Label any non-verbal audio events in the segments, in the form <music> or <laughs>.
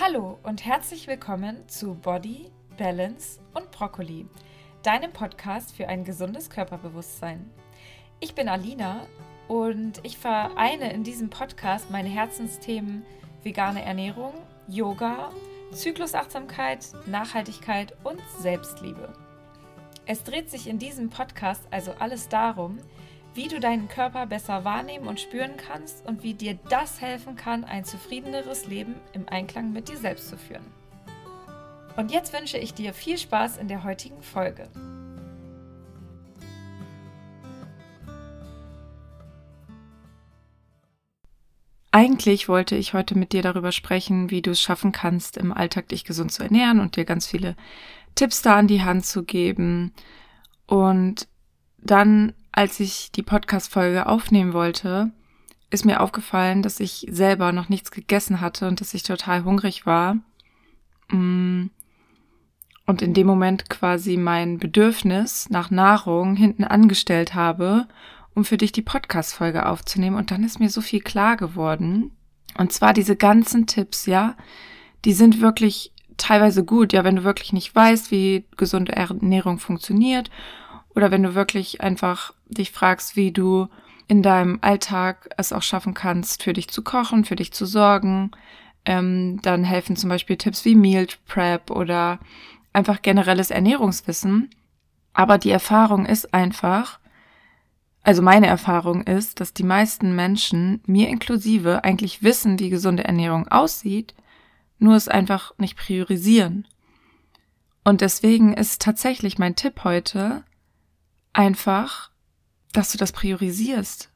Hallo und herzlich willkommen zu Body, Balance und Brokkoli, deinem Podcast für ein gesundes Körperbewusstsein. Ich bin Alina und ich vereine in diesem Podcast meine Herzensthemen vegane Ernährung, Yoga, Zyklusachtsamkeit, Nachhaltigkeit und Selbstliebe. Es dreht sich in diesem Podcast also alles darum, wie du deinen Körper besser wahrnehmen und spüren kannst und wie dir das helfen kann, ein zufriedeneres Leben im Einklang mit dir selbst zu führen. Und jetzt wünsche ich dir viel Spaß in der heutigen Folge. Eigentlich wollte ich heute mit dir darüber sprechen, wie du es schaffen kannst, im Alltag dich gesund zu ernähren und dir ganz viele Tipps da an die Hand zu geben. Und dann als ich die Podcast-Folge aufnehmen wollte, ist mir aufgefallen, dass ich selber noch nichts gegessen hatte und dass ich total hungrig war. Mm. Und in dem Moment quasi mein Bedürfnis nach Nahrung hinten angestellt habe, um für dich die Podcast-Folge aufzunehmen. Und dann ist mir so viel klar geworden. Und zwar diese ganzen Tipps, ja, die sind wirklich teilweise gut, ja, wenn du wirklich nicht weißt, wie gesunde Ernährung funktioniert oder wenn du wirklich einfach dich fragst, wie du in deinem Alltag es auch schaffen kannst, für dich zu kochen, für dich zu sorgen, ähm, dann helfen zum Beispiel Tipps wie Meal Prep oder einfach generelles Ernährungswissen. Aber die Erfahrung ist einfach, also meine Erfahrung ist, dass die meisten Menschen, mir inklusive, eigentlich wissen, wie gesunde Ernährung aussieht, nur es einfach nicht priorisieren. Und deswegen ist tatsächlich mein Tipp heute, einfach, dass du das priorisierst,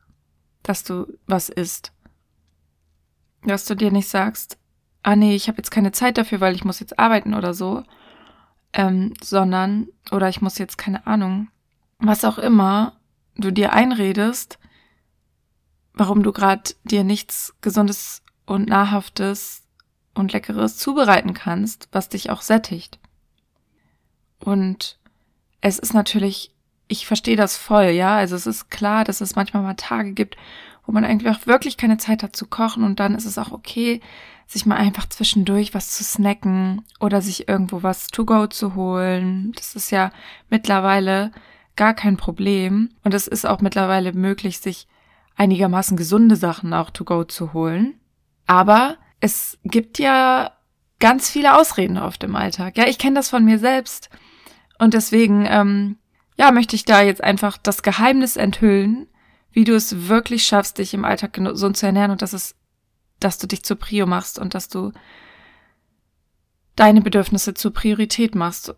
dass du was isst. Dass du dir nicht sagst, ah nee, ich habe jetzt keine Zeit dafür, weil ich muss jetzt arbeiten oder so, ähm, sondern, oder ich muss jetzt keine Ahnung, was auch immer du dir einredest, warum du gerade dir nichts Gesundes und Nahrhaftes und Leckeres zubereiten kannst, was dich auch sättigt. Und es ist natürlich ich verstehe das voll, ja. Also es ist klar, dass es manchmal mal Tage gibt, wo man eigentlich auch wirklich keine Zeit hat zu kochen und dann ist es auch okay, sich mal einfach zwischendurch was zu snacken oder sich irgendwo was to go zu holen. Das ist ja mittlerweile gar kein Problem und es ist auch mittlerweile möglich, sich einigermaßen gesunde Sachen auch to go zu holen. Aber es gibt ja ganz viele Ausreden auf dem Alltag. Ja, ich kenne das von mir selbst und deswegen ähm, ja, möchte ich da jetzt einfach das Geheimnis enthüllen, wie du es wirklich schaffst, dich im Alltag gesund zu ernähren und dass es, dass du dich zur Prio machst und dass du deine Bedürfnisse zur Priorität machst.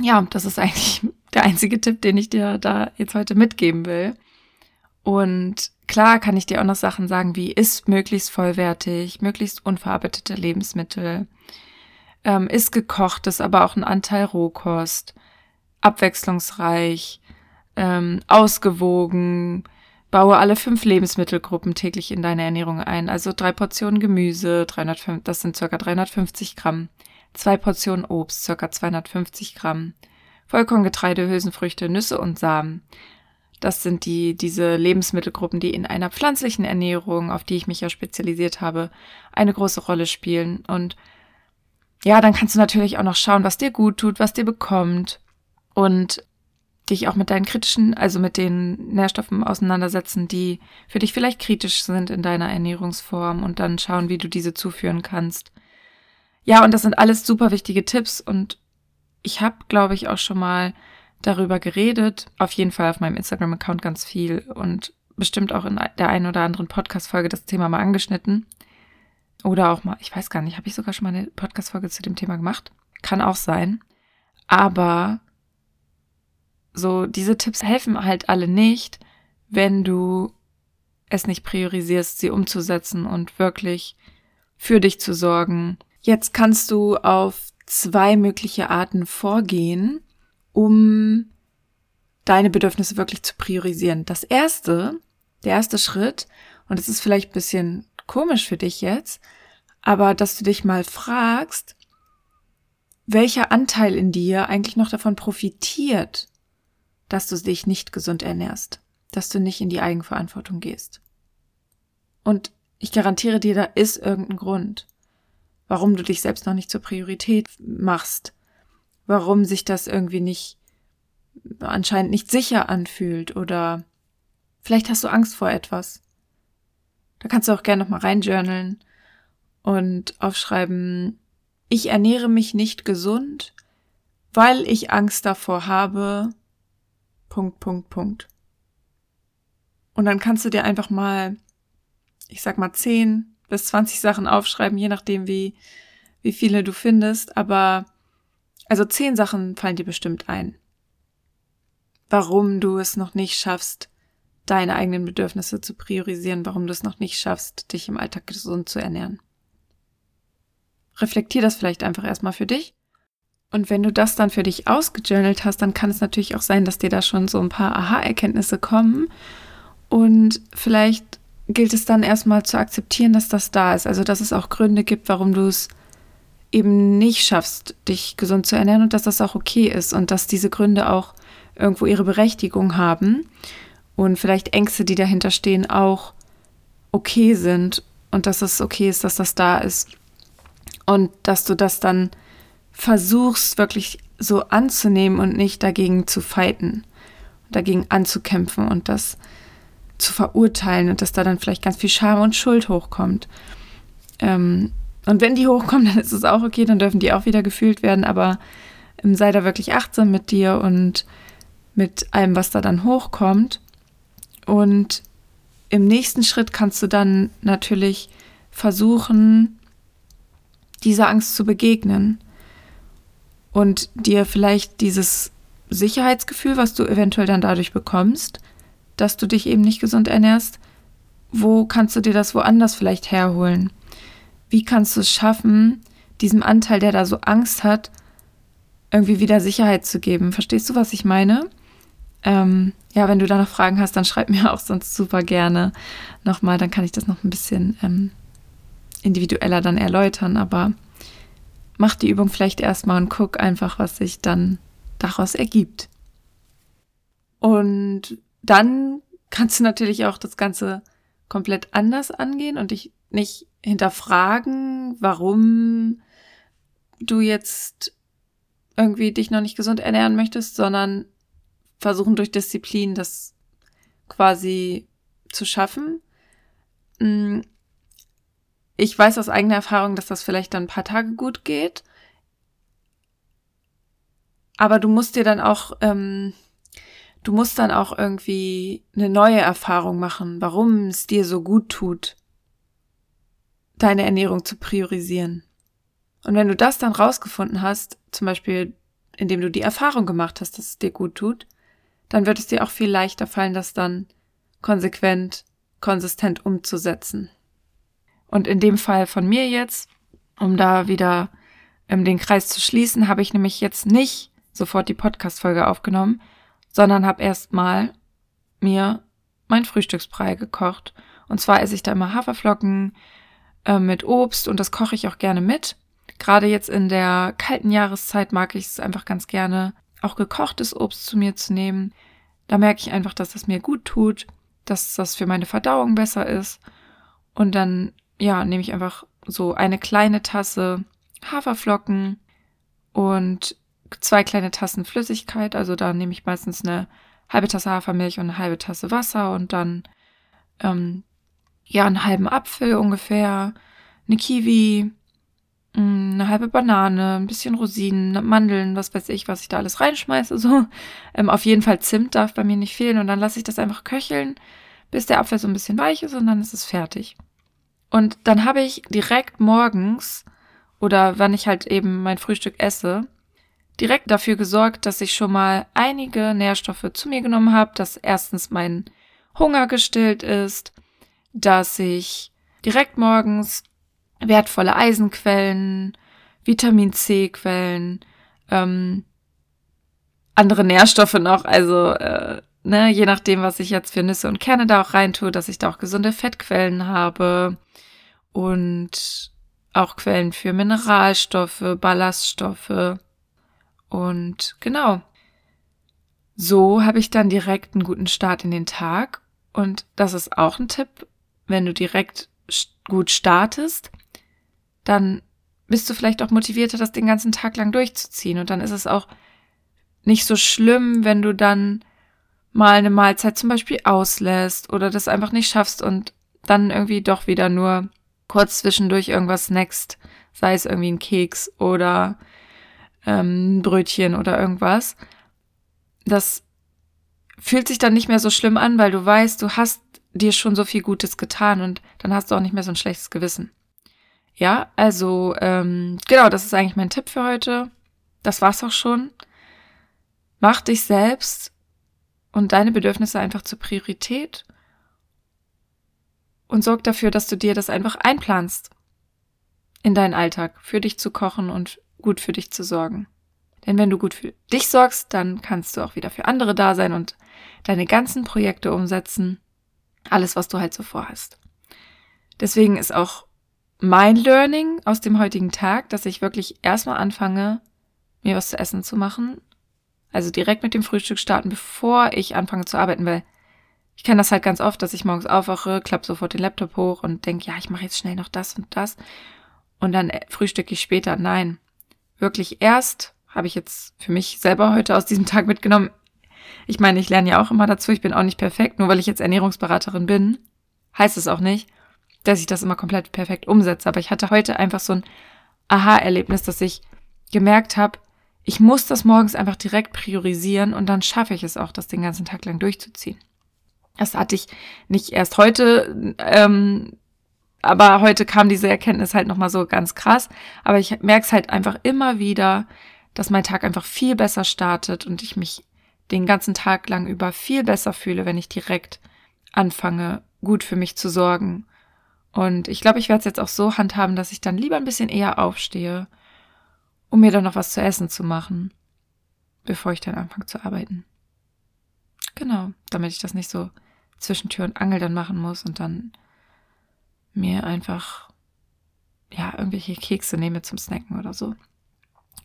Ja, das ist eigentlich <laughs> der einzige Tipp, den ich dir da jetzt heute mitgeben will. Und klar kann ich dir auch noch Sachen sagen, wie ist möglichst vollwertig, möglichst unverarbeitete Lebensmittel, ähm, ist gekochtes, aber auch ein Anteil Rohkost, abwechslungsreich, ähm, ausgewogen, baue alle fünf Lebensmittelgruppen täglich in deine Ernährung ein. Also drei Portionen Gemüse, 305, das sind circa 350 Gramm, zwei Portionen Obst, circa 250 Gramm, Vollkorngetreide, Hülsenfrüchte, Nüsse und Samen. Das sind die, diese Lebensmittelgruppen, die in einer pflanzlichen Ernährung, auf die ich mich ja spezialisiert habe, eine große Rolle spielen. Und ja, dann kannst du natürlich auch noch schauen, was dir gut tut, was dir bekommt und dich auch mit deinen kritischen, also mit den Nährstoffen auseinandersetzen, die für dich vielleicht kritisch sind in deiner Ernährungsform und dann schauen, wie du diese zuführen kannst. Ja, und das sind alles super wichtige Tipps und ich habe, glaube ich, auch schon mal darüber geredet, auf jeden Fall auf meinem Instagram-Account ganz viel und bestimmt auch in der einen oder anderen Podcast-Folge das Thema mal angeschnitten. Oder auch mal, ich weiß gar nicht, habe ich sogar schon mal eine Podcast-Folge zu dem Thema gemacht? Kann auch sein. Aber so, diese Tipps helfen halt alle nicht, wenn du es nicht priorisierst, sie umzusetzen und wirklich für dich zu sorgen. Jetzt kannst du auf zwei mögliche Arten vorgehen, um deine Bedürfnisse wirklich zu priorisieren. Das erste, der erste Schritt, und es ist vielleicht ein bisschen komisch für dich jetzt, aber dass du dich mal fragst, welcher Anteil in dir eigentlich noch davon profitiert, dass du dich nicht gesund ernährst, dass du nicht in die Eigenverantwortung gehst. Und ich garantiere dir, da ist irgendein Grund, warum du dich selbst noch nicht zur Priorität machst, warum sich das irgendwie nicht anscheinend nicht sicher anfühlt oder vielleicht hast du Angst vor etwas. Da kannst du auch gerne nochmal reinjournalen und aufschreiben, ich ernähre mich nicht gesund, weil ich Angst davor habe. Punkt, Punkt, Punkt. Und dann kannst du dir einfach mal, ich sag mal, 10 bis 20 Sachen aufschreiben, je nachdem, wie, wie viele du findest. Aber, also 10 Sachen fallen dir bestimmt ein. Warum du es noch nicht schaffst, deine eigenen Bedürfnisse zu priorisieren, warum du es noch nicht schaffst, dich im Alltag gesund zu ernähren. Reflektier das vielleicht einfach erstmal für dich. Und wenn du das dann für dich ausgejournalt hast, dann kann es natürlich auch sein, dass dir da schon so ein paar Aha-Erkenntnisse kommen. Und vielleicht gilt es dann erstmal zu akzeptieren, dass das da ist. Also, dass es auch Gründe gibt, warum du es eben nicht schaffst, dich gesund zu ernähren und dass das auch okay ist und dass diese Gründe auch irgendwo ihre Berechtigung haben und vielleicht Ängste, die dahinter stehen, auch okay sind und dass es okay ist, dass das da ist und dass du das dann versuchst wirklich so anzunehmen und nicht dagegen zu fighten, dagegen anzukämpfen und das zu verurteilen und dass da dann vielleicht ganz viel Scham und Schuld hochkommt. Ähm, und wenn die hochkommen, <laughs> dann ist es auch okay, dann dürfen die auch wieder gefühlt werden, aber ähm, sei da wirklich achtsam mit dir und mit allem, was da dann hochkommt. Und im nächsten Schritt kannst du dann natürlich versuchen, dieser Angst zu begegnen und dir vielleicht dieses Sicherheitsgefühl, was du eventuell dann dadurch bekommst, dass du dich eben nicht gesund ernährst, wo kannst du dir das woanders vielleicht herholen? Wie kannst du es schaffen, diesem Anteil, der da so Angst hat, irgendwie wieder Sicherheit zu geben? Verstehst du, was ich meine? Ähm, ja, wenn du da noch Fragen hast, dann schreib <laughs> mir auch sonst super gerne nochmal, dann kann ich das noch ein bisschen ähm, individueller dann erläutern, aber mach die Übung vielleicht erstmal und guck einfach, was sich dann daraus ergibt. Und dann kannst du natürlich auch das Ganze komplett anders angehen und dich nicht hinterfragen, warum du jetzt irgendwie dich noch nicht gesund ernähren möchtest, sondern versuchen durch Disziplin das quasi zu schaffen. Ich weiß aus eigener Erfahrung, dass das vielleicht dann ein paar Tage gut geht. Aber du musst dir dann auch, ähm, du musst dann auch irgendwie eine neue Erfahrung machen, warum es dir so gut tut, deine Ernährung zu priorisieren. Und wenn du das dann rausgefunden hast, zum Beispiel indem du die Erfahrung gemacht hast, dass es dir gut tut, dann wird es dir auch viel leichter fallen, das dann konsequent, konsistent umzusetzen. Und in dem Fall von mir jetzt, um da wieder ähm, den Kreis zu schließen, habe ich nämlich jetzt nicht sofort die Podcast-Folge aufgenommen, sondern habe erstmal mir mein Frühstücksbrei gekocht. Und zwar esse ich da immer Haferflocken äh, mit Obst und das koche ich auch gerne mit. Gerade jetzt in der kalten Jahreszeit mag ich es einfach ganz gerne, auch gekochtes Obst zu mir zu nehmen. Da merke ich einfach, dass das mir gut tut, dass das für meine Verdauung besser ist. Und dann, ja, nehme ich einfach so eine kleine Tasse Haferflocken und zwei kleine Tassen Flüssigkeit. Also da nehme ich meistens eine halbe Tasse Hafermilch und eine halbe Tasse Wasser und dann ähm, ja einen halben Apfel ungefähr, eine Kiwi, Mm, eine halbe Banane, ein bisschen Rosinen, Mandeln, was weiß ich, was ich da alles reinschmeiße. So. Ähm, auf jeden Fall Zimt darf bei mir nicht fehlen und dann lasse ich das einfach köcheln, bis der Apfel so ein bisschen weich ist und dann ist es fertig. Und dann habe ich direkt morgens oder wann ich halt eben mein Frühstück esse, direkt dafür gesorgt, dass ich schon mal einige Nährstoffe zu mir genommen habe, dass erstens mein Hunger gestillt ist, dass ich direkt morgens wertvolle Eisenquellen, Vitamin C-Quellen, ähm, andere Nährstoffe noch, also äh, ne, je nachdem, was ich jetzt für Nüsse und Kerne da auch reintue, dass ich da auch gesunde Fettquellen habe und auch Quellen für Mineralstoffe, Ballaststoffe und genau. So habe ich dann direkt einen guten Start in den Tag und das ist auch ein Tipp, wenn du direkt gut startest, dann bist du vielleicht auch motivierter, das den ganzen Tag lang durchzuziehen. Und dann ist es auch nicht so schlimm, wenn du dann mal eine Mahlzeit zum Beispiel auslässt oder das einfach nicht schaffst und dann irgendwie doch wieder nur kurz zwischendurch irgendwas snackst, sei es irgendwie ein Keks oder ähm, ein Brötchen oder irgendwas. Das fühlt sich dann nicht mehr so schlimm an, weil du weißt, du hast dir schon so viel Gutes getan und dann hast du auch nicht mehr so ein schlechtes Gewissen. Ja, also ähm, genau, das ist eigentlich mein Tipp für heute. Das war's auch schon. Mach dich selbst und deine Bedürfnisse einfach zur Priorität und sorg dafür, dass du dir das einfach einplanst in deinen Alltag, für dich zu kochen und gut für dich zu sorgen. Denn wenn du gut für dich sorgst, dann kannst du auch wieder für andere da sein und deine ganzen Projekte umsetzen. Alles, was du halt so vorhast. Deswegen ist auch mein Learning aus dem heutigen Tag, dass ich wirklich erstmal anfange, mir was zu essen zu machen. Also direkt mit dem Frühstück starten, bevor ich anfange zu arbeiten, weil ich kenne das halt ganz oft, dass ich morgens aufwache, klappe sofort den Laptop hoch und denke, ja, ich mache jetzt schnell noch das und das. Und dann äh, frühstücke ich später. Nein. Wirklich erst habe ich jetzt für mich selber heute aus diesem <laughs> Tag mitgenommen. Ich meine, ich lerne ja auch immer dazu. Ich bin auch nicht perfekt. Nur weil ich jetzt Ernährungsberaterin bin, heißt es auch nicht, dass ich das immer komplett perfekt umsetze. Aber ich hatte heute einfach so ein Aha-Erlebnis, dass ich gemerkt habe, ich muss das morgens einfach direkt priorisieren und dann schaffe ich es auch, das den ganzen Tag lang durchzuziehen. Das hatte ich nicht erst heute, ähm, aber heute kam diese Erkenntnis halt nochmal so ganz krass. Aber ich merke es halt einfach immer wieder, dass mein Tag einfach viel besser startet und ich mich den ganzen Tag lang über viel besser fühle, wenn ich direkt anfange, gut für mich zu sorgen und ich glaube, ich werde es jetzt auch so handhaben, dass ich dann lieber ein bisschen eher aufstehe, um mir dann noch was zu essen zu machen, bevor ich dann anfange zu arbeiten. Genau, damit ich das nicht so zwischen Tür und Angel dann machen muss und dann mir einfach ja irgendwelche Kekse nehme zum Snacken oder so.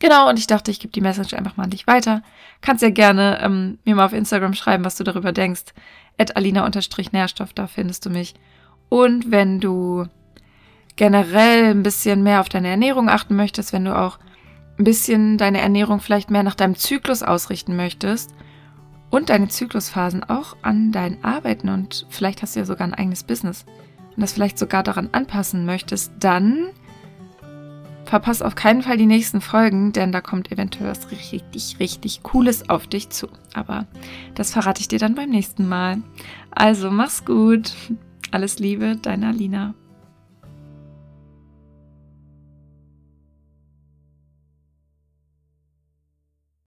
Genau, und ich dachte, ich gebe die Message einfach mal an dich weiter. Kannst ja gerne ähm, mir mal auf Instagram schreiben, was du darüber denkst. At alina-nährstoff, da findest du mich. Und wenn du generell ein bisschen mehr auf deine Ernährung achten möchtest, wenn du auch ein bisschen deine Ernährung vielleicht mehr nach deinem Zyklus ausrichten möchtest und deine Zyklusphasen auch an dein Arbeiten und vielleicht hast du ja sogar ein eigenes Business und das vielleicht sogar daran anpassen möchtest, dann verpass auf keinen Fall die nächsten Folgen, denn da kommt eventuell was richtig, richtig Cooles auf dich zu. Aber das verrate ich dir dann beim nächsten Mal. Also mach's gut. Alles Liebe, deine Alina.